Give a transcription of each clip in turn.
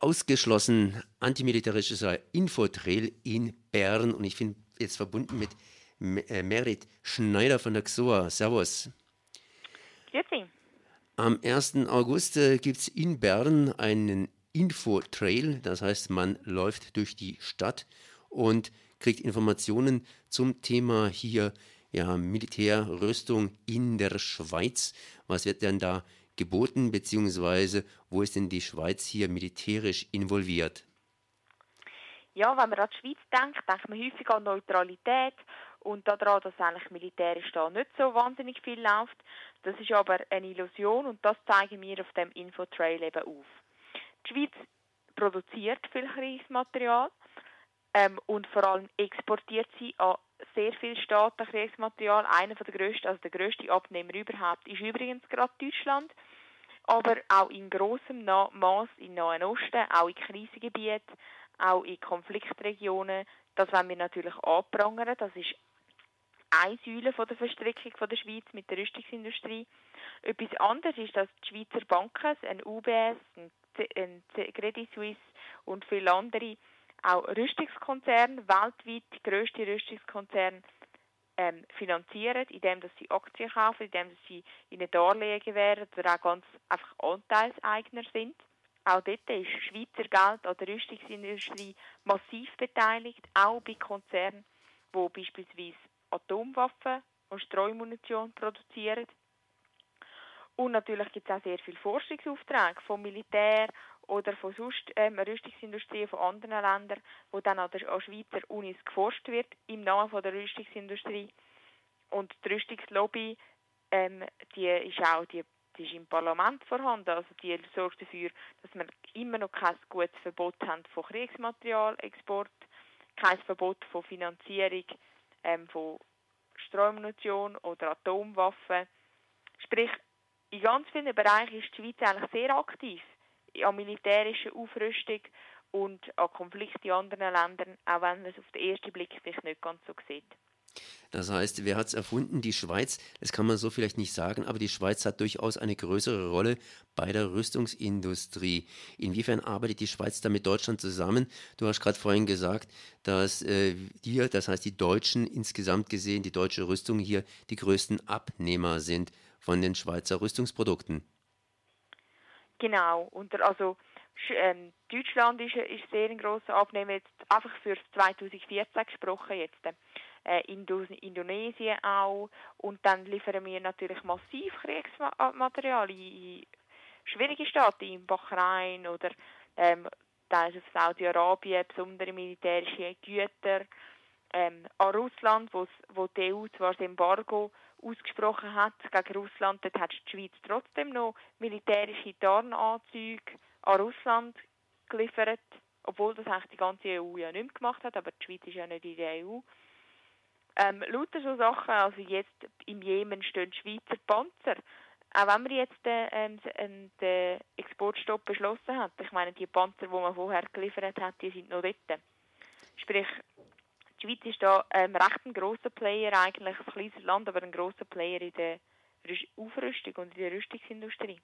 ausgeschlossen antimilitärischer Infotrail in Bern und ich bin jetzt verbunden mit äh, Merit Schneider von der XOA. Servus. Grüezi. Am 1. August äh, gibt es in Bern einen Infotrail, das heißt, man läuft durch die Stadt und kriegt Informationen zum Thema hier ja, Militärrüstung in der Schweiz. Was wird denn da geboten, beziehungsweise wo ist denn die Schweiz hier militärisch involviert? Ja, wenn man an die Schweiz denkt, denkt man häufig an Neutralität und daran, dass eigentlich militärisch da nicht so wahnsinnig viel läuft. Das ist aber eine Illusion und das zeigen wir auf dem Infotrail eben auf. Die Schweiz produziert viel Kriegsmaterial ähm, und vor allem exportiert sie an sehr viel Staaten Kriegsmaterial. Einer der grössten, also der grösste Abnehmer überhaupt, ist übrigens gerade Deutschland. Aber auch in großem Maß im Nahen Osten, auch in Krisengebieten, auch in Konfliktregionen. Das wollen wir natürlich anprangern. Das ist eine Säule von der Verstrickung von der Schweiz mit der Rüstungsindustrie. Etwas anderes ist, dass die Schweizer Banken, ein UBS, ein Credit Suisse und viele andere, auch Rüstungskonzerne, weltweit die grösste Rüstungskonzerne, ähm, finanzieren, indem sie Aktien kaufen, indem sie ihnen Darlehen gewähren oder auch ganz einfach Anteilseigner sind. Auch dort ist Schweizer Geld an der Rüstungsindustrie massiv beteiligt, auch bei Konzernen, die beispielsweise Atomwaffen und Streumunition produzieren. Und natürlich gibt es auch sehr viele Forschungsaufträge vom Militär oder von sonst ähm, Rüstungsindustrien von anderen Ländern, wo dann an, der, Schweizer Unis geforscht wird im Namen von der Rüstungsindustrie. Und die Rüstungslobby, ähm, die ist auch die, die ist im Parlament vorhanden, also die sorgt dafür, dass wir immer noch kein gutes Verbot haben von Kriegsmaterialexport, kein Verbot von Finanzierung ähm, von Streumunition oder Atomwaffen. Sprich, in ganz vielen Bereichen ist die Schweiz eigentlich sehr aktiv an militärischer Aufrüstung und an Konflikten in anderen Ländern, auch wenn man es auf den ersten Blick vielleicht nicht ganz so sieht. Das heißt, wer hat es erfunden? Die Schweiz. Das kann man so vielleicht nicht sagen, aber die Schweiz hat durchaus eine größere Rolle bei der Rüstungsindustrie. Inwiefern arbeitet die Schweiz da mit Deutschland zusammen? Du hast gerade vorhin gesagt, dass äh, wir, das heißt die Deutschen insgesamt gesehen, die deutsche Rüstung hier die größten Abnehmer sind von den Schweizer Rüstungsprodukten. Genau. Und also ähm, Deutschland ist, ist sehr ein grosser Abnehmer, jetzt einfach für 2014 gesprochen jetzt. Äh, Indonesien auch. Und dann liefern wir natürlich massiv Kriegsmaterial in, schwierige Staaten, in Bahrain oder ähm, teils auf Saudi-Arabien, besondere militärische Güter. Ähm, an Russland, wo die EU zwar das Embargo ausgesprochen hat gegen Russland, dort hat die Schweiz trotzdem noch militärische Tarnanzüge an Russland geliefert, obwohl das eigentlich die ganze EU ja nicht mehr gemacht hat, aber die Schweiz ist ja nicht in der EU. Ähm, lauter so Sachen, also jetzt im Jemen stehen Schweizer Panzer. Auch wenn man jetzt ähm, den, den Exportstopp beschlossen hat, ich meine, die Panzer, die man vorher geliefert hat, die sind noch dort. Sprich, Schweiz ist da ähm, recht ein grosser Player eigentlich, ein kleines Land, aber ein grosser Player in der Aufrüstung und in der Rüstungsindustrie.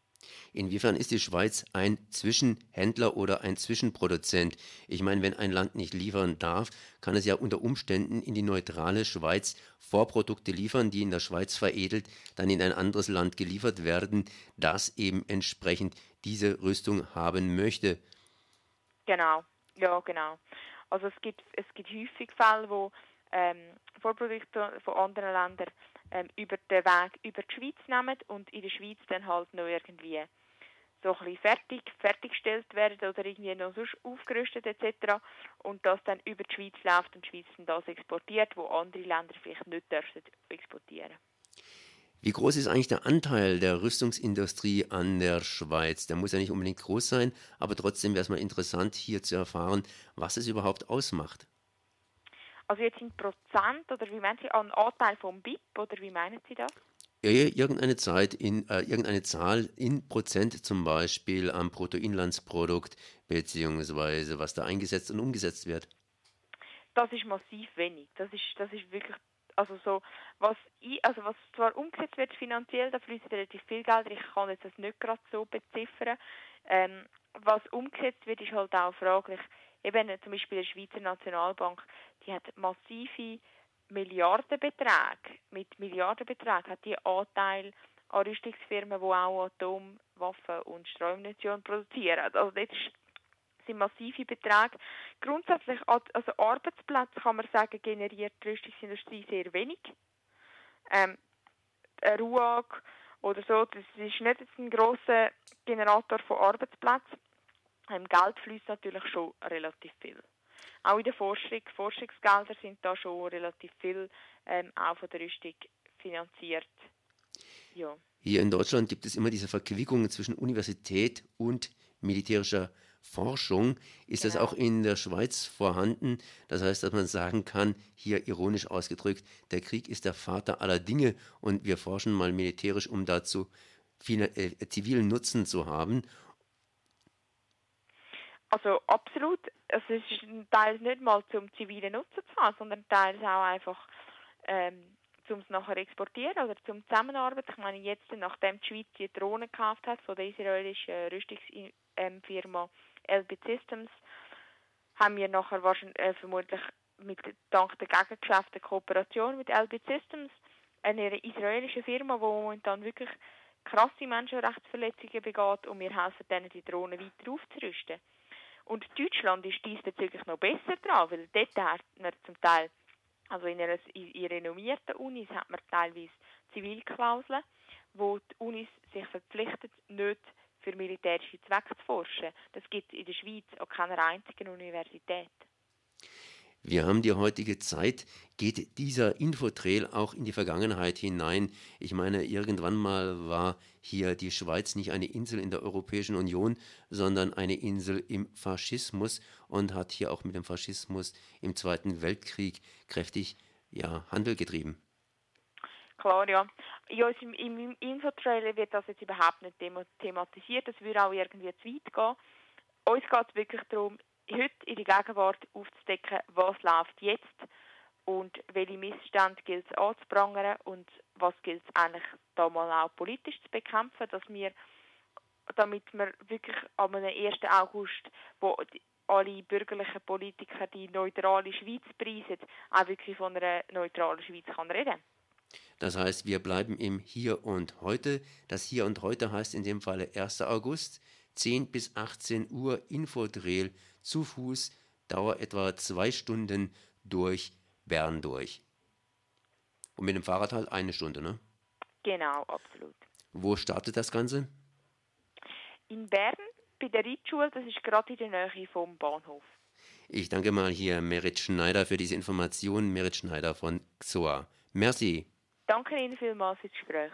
Inwiefern ist die Schweiz ein Zwischenhändler oder ein Zwischenproduzent? Ich meine, wenn ein Land nicht liefern darf, kann es ja unter Umständen in die neutrale Schweiz Vorprodukte liefern, die in der Schweiz veredelt, dann in ein anderes Land geliefert werden, das eben entsprechend diese Rüstung haben möchte. Genau, ja, genau. Also es gibt, es gibt häufig Fälle, wo ähm, Vorprodukte von anderen Ländern ähm, über den Weg über die Schweiz nehmen und in der Schweiz dann halt noch irgendwie so ein bisschen fertig, fertiggestellt werden oder irgendwie noch sonst aufgerüstet etc. Und das dann über die Schweiz läuft und die Schweiz dann das exportiert, wo andere Länder vielleicht nicht dürfen exportieren. Wie groß ist eigentlich der Anteil der Rüstungsindustrie an der Schweiz? Der muss ja nicht unbedingt groß sein, aber trotzdem wäre es mal interessant, hier zu erfahren, was es überhaupt ausmacht. Also jetzt in Prozent oder wie meinen Sie, an Anteil vom BIP oder wie meinen Sie das? Ja, irgendeine Zeit in äh, irgendeine Zahl in Prozent zum Beispiel am Bruttoinlandsprodukt beziehungsweise was da eingesetzt und umgesetzt wird. Das ist massiv wenig. Das ist das ist wirklich also so, was, also was zwar umgesetzt wird finanziell, da fließt relativ viel Geld, ich kann jetzt das nicht gerade so beziffern. Ähm, was umgesetzt wird, ist halt auch fraglich. Eben zum Beispiel die Schweizer Nationalbank, die hat massive Milliardenbeträge, mit Milliardenbeträgen hat die Anteil an Rüstungsfirmen, die auch Atomwaffen und Streumunition produzieren. Also das sind massive Beträge. Grundsätzlich, also Arbeitsplätze kann man sagen, generiert die Rüstungsindustrie sehr wenig. Ähm, RUAG oder so, das ist nicht ein grosser Generator von Arbeitsplätzen. Ähm, Geld fließt natürlich schon relativ viel. Auch in der Forschung, Forschungsgelder sind da schon relativ viel ähm, auch von der Rüstung finanziert. Ja. Hier in Deutschland gibt es immer diese Verquickungen zwischen Universität und militärischer Forschung. Ist genau. das auch in der Schweiz vorhanden? Das heißt, dass man sagen kann, hier ironisch ausgedrückt, der Krieg ist der Vater aller Dinge und wir forschen mal militärisch, um dazu viel, äh, zivilen Nutzen zu haben. Also absolut. Es ist teils nicht mal zum zivilen Nutzen zu haben, sondern teils auch einfach ähm, um es nachher exportieren oder zum Zusammenarbeiten. Ich meine, jetzt, nachdem die Schweiz die Drohnen gekauft hat von der israelischen Rüstungsfirma LB Systems, haben wir nachher wahrscheinlich, äh, vermutlich mit, dank der Gegengeschäfte Kooperation mit LB Systems, eine israelische Firma, die momentan wirklich krasse Menschenrechtsverletzungen begeht und wir helfen denen, die Drohnen weiter aufzurüsten. Und Deutschland ist diesbezüglich noch besser dran, weil dort hat man zum Teil also in, einer, in renommierten Unis hat man teilweise Zivilklauseln, wo die Unis sich verpflichtet, nicht für militärische Zwecke zu forschen. Das gibt es in der Schweiz an keiner einzigen Universität. Wir haben die heutige Zeit. Geht dieser Infotrail auch in die Vergangenheit hinein? Ich meine, irgendwann mal war hier die Schweiz nicht eine Insel in der Europäischen Union, sondern eine Insel im Faschismus und hat hier auch mit dem Faschismus im Zweiten Weltkrieg kräftig ja, Handel getrieben. Klar, ja. ja im, Im Infotrail wird das jetzt überhaupt nicht thematisiert. Das würde auch irgendwie zu weit gehen. Uns geht es wirklich darum, heute in die Gegenwart aufzudecken, was läuft jetzt und welche Missstände gilt es anzuprangern und was gilt es eigentlich da mal auch politisch zu bekämpfen, dass wir, damit wir wirklich am 1. August, wo alle bürgerlichen Politiker die neutrale Schweiz preisen, auch wirklich von einer neutralen Schweiz kann reden. Das heißt, wir bleiben im Hier und Heute. Das Hier und Heute heißt in dem Falle 1. August, 10 bis 18 Uhr Infodreh zu Fuß, Dauer etwa zwei Stunden durch Bern durch. Und mit dem Fahrrad halt eine Stunde, ne? Genau, absolut. Wo startet das Ganze? In Bern, bei der Reitschule, das ist gerade in der Nähe vom Bahnhof. Ich danke mal hier Merit Schneider für diese Informationen. Merit Schneider von XOA. Merci. Danke Ihnen vielmals für das Gespräch.